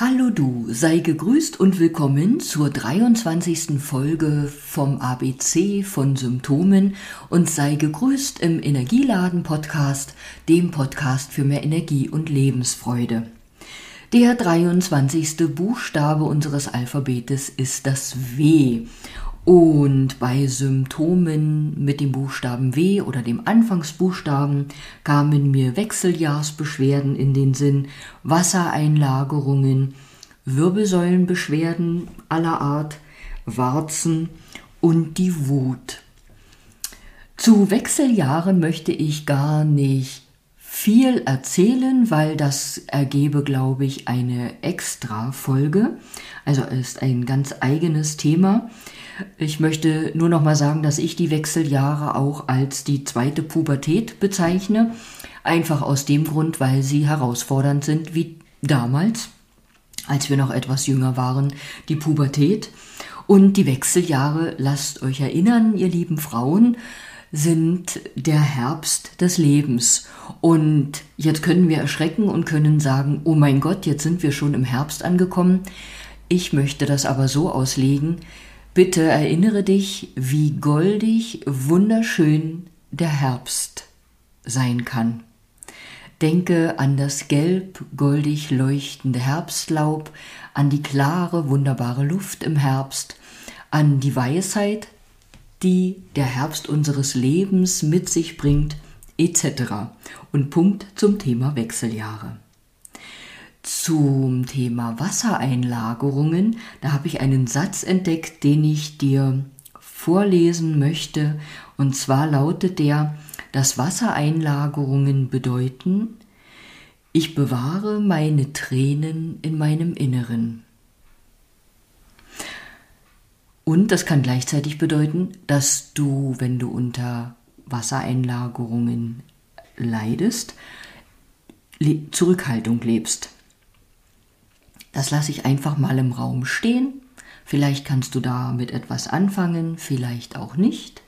Hallo du, sei gegrüßt und willkommen zur 23. Folge vom ABC von Symptomen und sei gegrüßt im Energieladen Podcast, dem Podcast für mehr Energie und Lebensfreude. Der 23. Buchstabe unseres Alphabetes ist das W und bei Symptomen mit dem Buchstaben W oder dem Anfangsbuchstaben kamen mir Wechseljahrsbeschwerden in den Sinn, Wassereinlagerungen, Wirbelsäulenbeschwerden aller Art, Warzen und die Wut. Zu Wechseljahren möchte ich gar nicht viel erzählen, weil das ergebe, glaube ich, eine extra Folge. Also ist ein ganz eigenes Thema. Ich möchte nur noch mal sagen, dass ich die Wechseljahre auch als die zweite Pubertät bezeichne. Einfach aus dem Grund, weil sie herausfordernd sind wie damals, als wir noch etwas jünger waren, die Pubertät. Und die Wechseljahre, lasst euch erinnern, ihr lieben Frauen, sind der Herbst des Lebens. Und jetzt können wir erschrecken und können sagen, oh mein Gott, jetzt sind wir schon im Herbst angekommen. Ich möchte das aber so auslegen, Bitte erinnere dich, wie goldig, wunderschön der Herbst sein kann. Denke an das gelb, goldig leuchtende Herbstlaub, an die klare, wunderbare Luft im Herbst, an die Weisheit, die der Herbst unseres Lebens mit sich bringt, etc. Und Punkt zum Thema Wechseljahre. Zum Thema Wassereinlagerungen, da habe ich einen Satz entdeckt, den ich dir vorlesen möchte. Und zwar lautet der, dass Wassereinlagerungen bedeuten, ich bewahre meine Tränen in meinem Inneren. Und das kann gleichzeitig bedeuten, dass du, wenn du unter Wassereinlagerungen leidest, Zurückhaltung lebst. Das lasse ich einfach mal im Raum stehen. Vielleicht kannst du damit etwas anfangen, vielleicht auch nicht.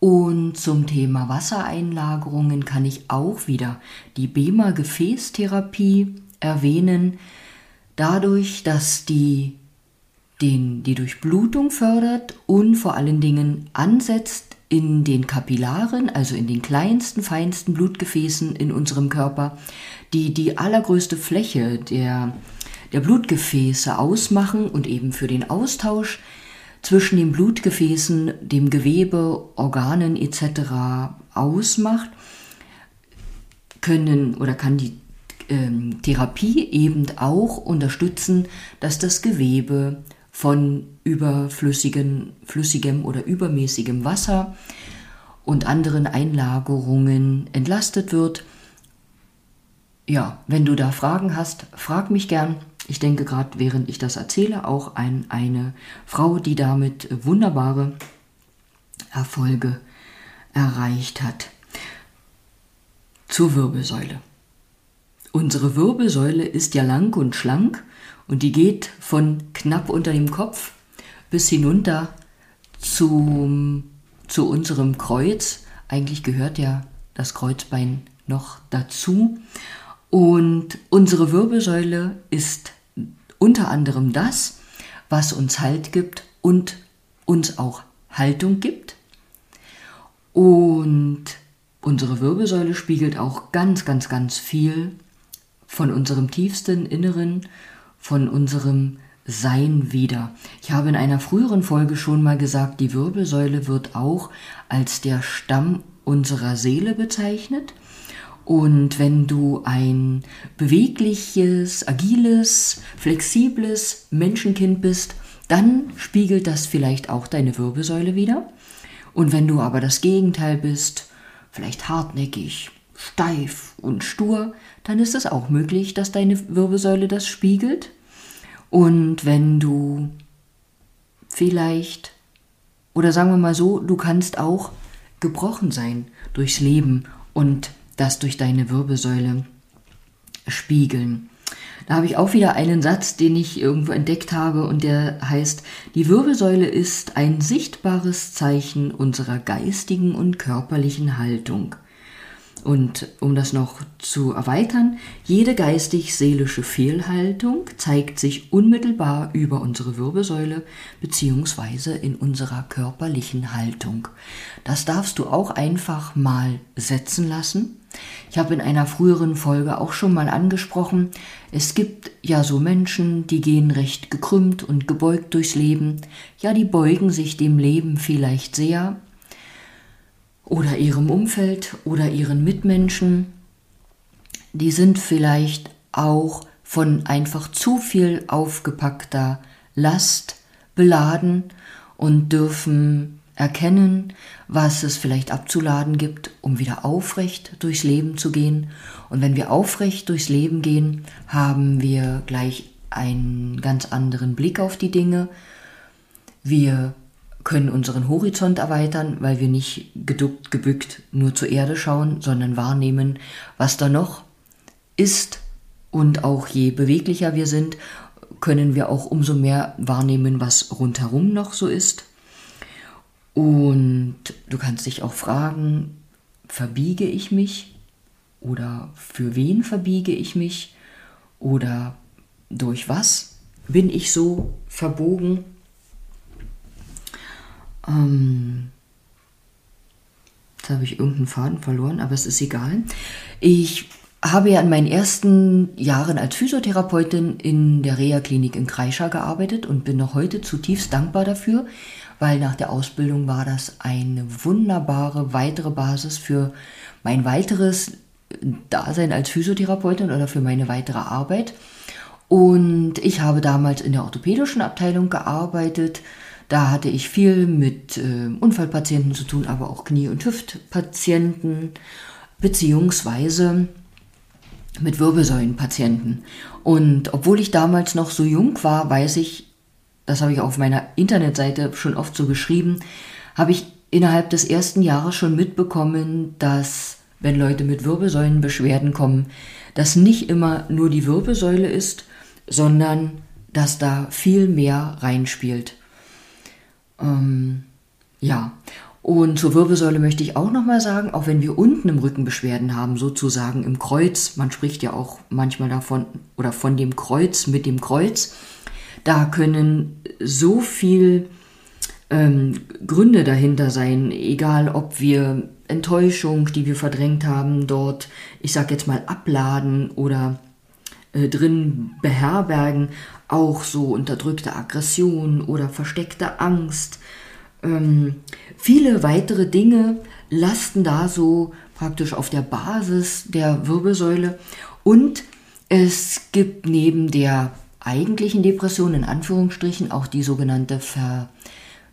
Und zum Thema Wassereinlagerungen kann ich auch wieder die BEMA-Gefäßtherapie erwähnen. Dadurch, dass die den, die Durchblutung fördert und vor allen Dingen ansetzt in den Kapillaren, also in den kleinsten, feinsten Blutgefäßen in unserem Körper, die die allergrößte Fläche der der Blutgefäße ausmachen und eben für den Austausch zwischen den Blutgefäßen, dem Gewebe, Organen etc. ausmacht, können oder kann die ähm, Therapie eben auch unterstützen, dass das Gewebe von überflüssigem flüssigem oder übermäßigem Wasser und anderen Einlagerungen entlastet wird. Ja, wenn du da Fragen hast, frag mich gern. Ich denke gerade, während ich das erzähle, auch an eine Frau, die damit wunderbare Erfolge erreicht hat. Zur Wirbelsäule. Unsere Wirbelsäule ist ja lang und schlank und die geht von knapp unter dem Kopf bis hinunter zum, zu unserem Kreuz. Eigentlich gehört ja das Kreuzbein noch dazu. Und unsere Wirbelsäule ist unter anderem das, was uns Halt gibt und uns auch Haltung gibt. Und unsere Wirbelsäule spiegelt auch ganz, ganz, ganz viel von unserem tiefsten Inneren, von unserem Sein wieder. Ich habe in einer früheren Folge schon mal gesagt, die Wirbelsäule wird auch als der Stamm unserer Seele bezeichnet. Und wenn du ein bewegliches, agiles, flexibles Menschenkind bist, dann spiegelt das vielleicht auch deine Wirbelsäule wieder. Und wenn du aber das Gegenteil bist, vielleicht hartnäckig, steif und stur, dann ist es auch möglich, dass deine Wirbelsäule das spiegelt. Und wenn du vielleicht, oder sagen wir mal so, du kannst auch gebrochen sein durchs Leben und das durch deine Wirbelsäule spiegeln. Da habe ich auch wieder einen Satz, den ich irgendwo entdeckt habe und der heißt, die Wirbelsäule ist ein sichtbares Zeichen unserer geistigen und körperlichen Haltung. Und um das noch zu erweitern, jede geistig-seelische Fehlhaltung zeigt sich unmittelbar über unsere Wirbelsäule beziehungsweise in unserer körperlichen Haltung. Das darfst du auch einfach mal setzen lassen. Ich habe in einer früheren Folge auch schon mal angesprochen, es gibt ja so Menschen, die gehen recht gekrümmt und gebeugt durchs Leben. Ja, die beugen sich dem Leben vielleicht sehr, oder ihrem Umfeld oder ihren Mitmenschen, die sind vielleicht auch von einfach zu viel aufgepackter Last beladen und dürfen erkennen, was es vielleicht abzuladen gibt, um wieder aufrecht durchs Leben zu gehen. Und wenn wir aufrecht durchs Leben gehen, haben wir gleich einen ganz anderen Blick auf die Dinge. Wir können unseren Horizont erweitern, weil wir nicht geduckt, gebückt nur zur Erde schauen, sondern wahrnehmen, was da noch ist. Und auch je beweglicher wir sind, können wir auch umso mehr wahrnehmen, was rundherum noch so ist. Und du kannst dich auch fragen, verbiege ich mich? Oder für wen verbiege ich mich? Oder durch was bin ich so verbogen? Ähm, jetzt habe ich irgendeinen Faden verloren, aber es ist egal. Ich habe ja in meinen ersten Jahren als Physiotherapeutin in der Reha-Klinik in Kreischa gearbeitet und bin noch heute zutiefst dankbar dafür, weil nach der Ausbildung war das eine wunderbare weitere Basis für mein weiteres Dasein als Physiotherapeutin oder für meine weitere Arbeit. Und ich habe damals in der orthopädischen Abteilung gearbeitet, da hatte ich viel mit äh, Unfallpatienten zu tun, aber auch Knie- und Hüftpatienten, beziehungsweise mit Wirbelsäulenpatienten. Und obwohl ich damals noch so jung war, weiß ich, das habe ich auf meiner Internetseite schon oft so geschrieben, habe ich innerhalb des ersten Jahres schon mitbekommen, dass wenn Leute mit Wirbelsäulenbeschwerden kommen, das nicht immer nur die Wirbelsäule ist, sondern dass da viel mehr reinspielt. Ähm, ja, und zur Wirbelsäule möchte ich auch nochmal sagen, auch wenn wir unten im Rücken Beschwerden haben, sozusagen im Kreuz, man spricht ja auch manchmal davon oder von dem Kreuz mit dem Kreuz, da können so viel ähm, Gründe dahinter sein, egal ob wir Enttäuschung, die wir verdrängt haben, dort, ich sag jetzt mal, abladen oder äh, drin beherbergen, auch so unterdrückte Aggression oder versteckte Angst. Ähm, viele weitere Dinge lasten da so praktisch auf der Basis der Wirbelsäule. Und es gibt neben der eigentlichen Depression in Anführungsstrichen auch die sogenannte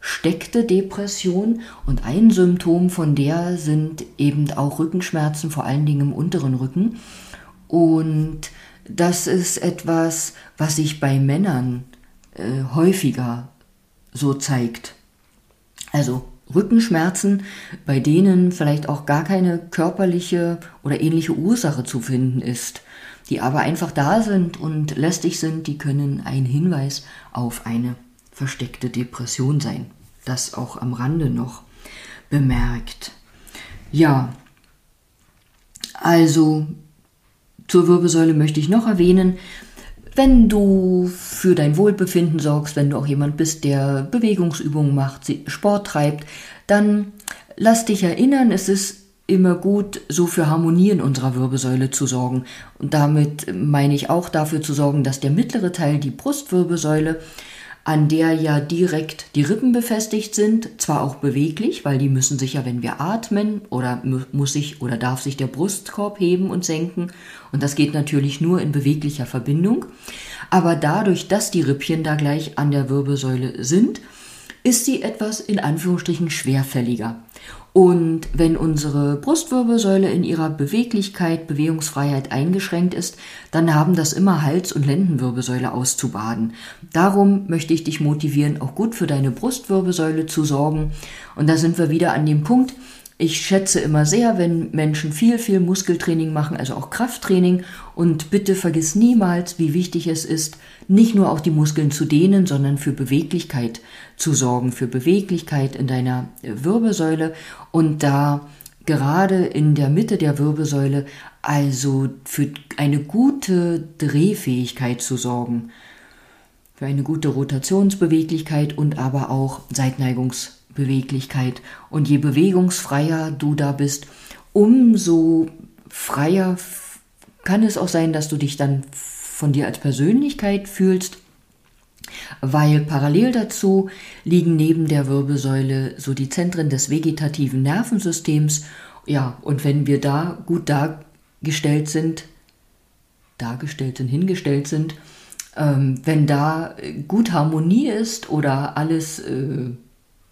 versteckte Depression. Und ein Symptom von der sind eben auch Rückenschmerzen, vor allen Dingen im unteren Rücken. Und das ist etwas, was sich bei Männern äh, häufiger so zeigt. Also Rückenschmerzen, bei denen vielleicht auch gar keine körperliche oder ähnliche Ursache zu finden ist, die aber einfach da sind und lästig sind, die können ein Hinweis auf eine versteckte Depression sein. Das auch am Rande noch bemerkt. Ja, also zur Wirbelsäule möchte ich noch erwähnen, wenn du für dein Wohlbefinden sorgst, wenn du auch jemand bist, der Bewegungsübungen macht, Sport treibt, dann lass dich erinnern, es ist immer gut, so für Harmonie in unserer Wirbelsäule zu sorgen. Und damit meine ich auch dafür zu sorgen, dass der mittlere Teil, die Brustwirbelsäule, an der ja direkt die Rippen befestigt sind, zwar auch beweglich, weil die müssen sich ja, wenn wir atmen, oder muss sich oder darf sich der Brustkorb heben und senken, und das geht natürlich nur in beweglicher Verbindung, aber dadurch, dass die Rippchen da gleich an der Wirbelsäule sind, ist sie etwas in Anführungsstrichen schwerfälliger. Und wenn unsere Brustwirbelsäule in ihrer Beweglichkeit, Bewegungsfreiheit eingeschränkt ist, dann haben das immer Hals- und Lendenwirbelsäule auszubaden. Darum möchte ich dich motivieren, auch gut für deine Brustwirbelsäule zu sorgen. Und da sind wir wieder an dem Punkt, ich schätze immer sehr, wenn Menschen viel, viel Muskeltraining machen, also auch Krafttraining. Und bitte vergiss niemals, wie wichtig es ist, nicht nur auch die Muskeln zu dehnen, sondern für Beweglichkeit zu sorgen, für Beweglichkeit in deiner Wirbelsäule und da gerade in der Mitte der Wirbelsäule also für eine gute Drehfähigkeit zu sorgen, für eine gute Rotationsbeweglichkeit und aber auch Seitneigungsbeweglichkeit. Und je bewegungsfreier du da bist, umso freier kann es auch sein, dass du dich dann von dir als Persönlichkeit fühlst, weil parallel dazu liegen neben der Wirbelsäule so die Zentren des vegetativen Nervensystems. Ja, und wenn wir da gut dargestellt sind, dargestellt sind, hingestellt sind, ähm, wenn da gut Harmonie ist oder alles äh,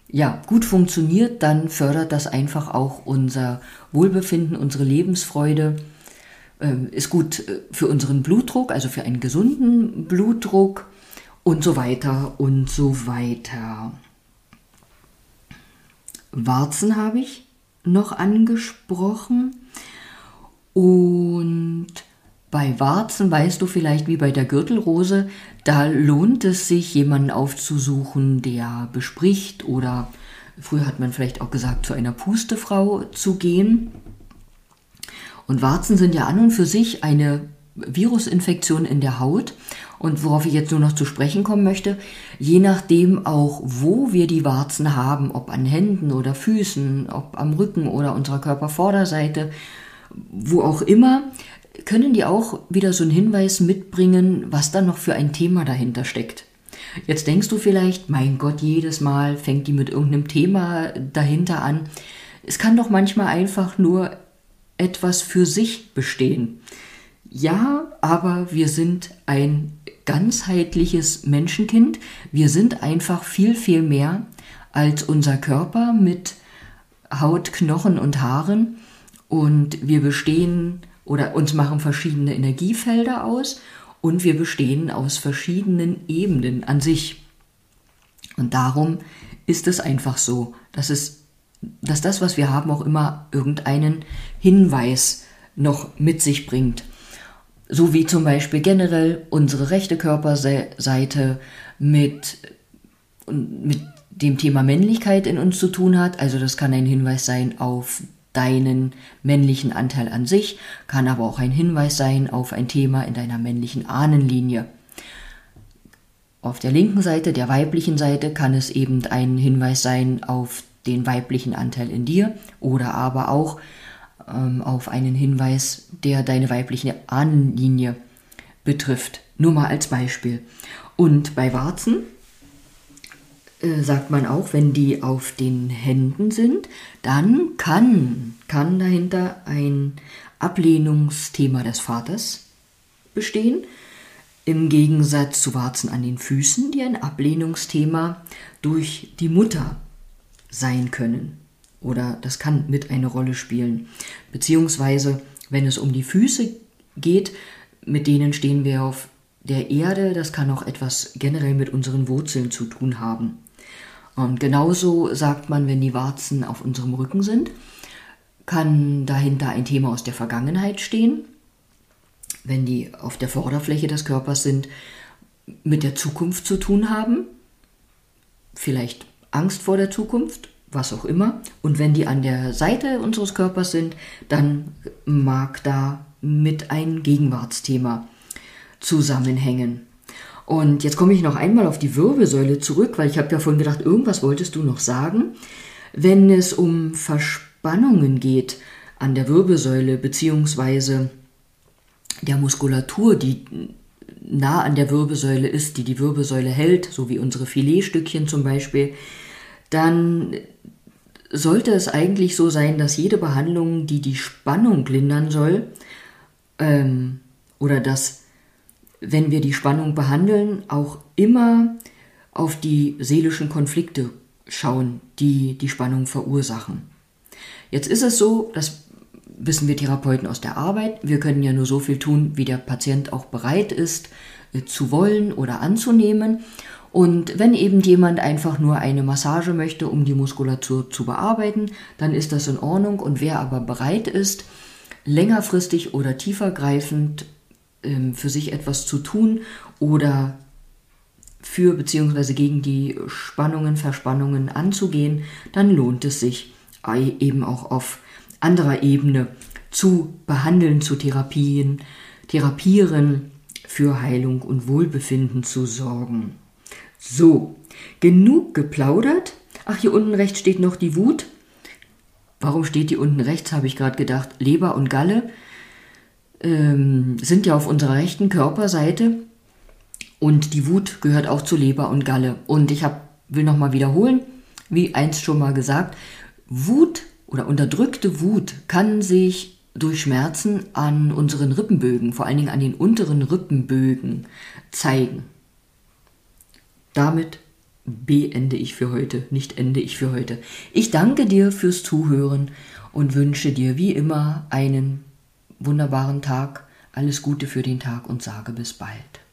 ja, gut funktioniert, dann fördert das einfach auch unser Wohlbefinden, unsere Lebensfreude ähm, ist gut äh, für unseren Blutdruck, also für einen gesunden Blutdruck und so weiter und so weiter. Warzen habe ich noch angesprochen und bei Warzen weißt du vielleicht wie bei der Gürtelrose, da lohnt es sich, jemanden aufzusuchen, der bespricht oder früher hat man vielleicht auch gesagt, zu einer Pustefrau zu gehen. Und Warzen sind ja an und für sich eine Virusinfektion in der Haut. Und worauf ich jetzt nur noch zu sprechen kommen möchte, je nachdem auch, wo wir die Warzen haben, ob an Händen oder Füßen, ob am Rücken oder unserer Körpervorderseite, wo auch immer, können die auch wieder so einen Hinweis mitbringen, was da noch für ein Thema dahinter steckt. Jetzt denkst du vielleicht, mein Gott, jedes Mal fängt die mit irgendeinem Thema dahinter an. Es kann doch manchmal einfach nur etwas für sich bestehen. Ja, aber wir sind ein ganzheitliches Menschenkind. Wir sind einfach viel, viel mehr als unser Körper mit Haut, Knochen und Haaren. Und wir bestehen oder uns machen verschiedene Energiefelder aus und wir bestehen aus verschiedenen Ebenen an sich. Und darum ist es einfach so, dass es dass das, was wir haben, auch immer irgendeinen Hinweis noch mit sich bringt. So wie zum Beispiel generell unsere rechte Körperseite mit, mit dem Thema Männlichkeit in uns zu tun hat. Also das kann ein Hinweis sein auf deinen männlichen Anteil an sich, kann aber auch ein Hinweis sein auf ein Thema in deiner männlichen Ahnenlinie. Auf der linken Seite, der weiblichen Seite, kann es eben ein Hinweis sein auf den weiblichen Anteil in dir oder aber auch ähm, auf einen Hinweis, der deine weibliche Ahnenlinie betrifft. Nur mal als Beispiel. Und bei Warzen äh, sagt man auch, wenn die auf den Händen sind, dann kann, kann dahinter ein Ablehnungsthema des Vaters bestehen. Im Gegensatz zu Warzen an den Füßen, die ein Ablehnungsthema durch die Mutter sein können. Oder das kann mit eine Rolle spielen. Beziehungsweise, wenn es um die Füße geht, mit denen stehen wir auf der Erde, das kann auch etwas generell mit unseren Wurzeln zu tun haben. Und genauso sagt man, wenn die Warzen auf unserem Rücken sind, kann dahinter ein Thema aus der Vergangenheit stehen. Wenn die auf der Vorderfläche des Körpers sind, mit der Zukunft zu tun haben, vielleicht Angst vor der Zukunft, was auch immer. Und wenn die an der Seite unseres Körpers sind, dann mag da mit ein Gegenwartsthema zusammenhängen. Und jetzt komme ich noch einmal auf die Wirbelsäule zurück, weil ich habe ja vorhin gedacht, irgendwas wolltest du noch sagen. Wenn es um Verspannungen geht an der Wirbelsäule beziehungsweise der Muskulatur, die nah an der Wirbelsäule ist, die die Wirbelsäule hält, so wie unsere Filetstückchen zum Beispiel, dann sollte es eigentlich so sein, dass jede Behandlung, die die Spannung lindern soll, ähm, oder dass, wenn wir die Spannung behandeln, auch immer auf die seelischen Konflikte schauen, die die Spannung verursachen. Jetzt ist es so, das wissen wir Therapeuten aus der Arbeit, wir können ja nur so viel tun, wie der Patient auch bereit ist äh, zu wollen oder anzunehmen. Und wenn eben jemand einfach nur eine Massage möchte, um die Muskulatur zu bearbeiten, dann ist das in Ordnung. Und wer aber bereit ist, längerfristig oder tiefergreifend für sich etwas zu tun oder für bzw. gegen die Spannungen, Verspannungen anzugehen, dann lohnt es sich eben auch auf anderer Ebene zu behandeln, zu therapien, therapieren, für Heilung und Wohlbefinden zu sorgen. So, genug geplaudert. Ach, hier unten rechts steht noch die Wut. Warum steht die unten rechts, habe ich gerade gedacht. Leber und Galle ähm, sind ja auf unserer rechten Körperseite und die Wut gehört auch zu Leber und Galle. Und ich hab, will nochmal wiederholen, wie einst schon mal gesagt, Wut oder unterdrückte Wut kann sich durch Schmerzen an unseren Rippenbögen, vor allen Dingen an den unteren Rippenbögen, zeigen. Damit beende ich für heute, nicht ende ich für heute. Ich danke dir fürs Zuhören und wünsche dir wie immer einen wunderbaren Tag, alles Gute für den Tag und sage bis bald.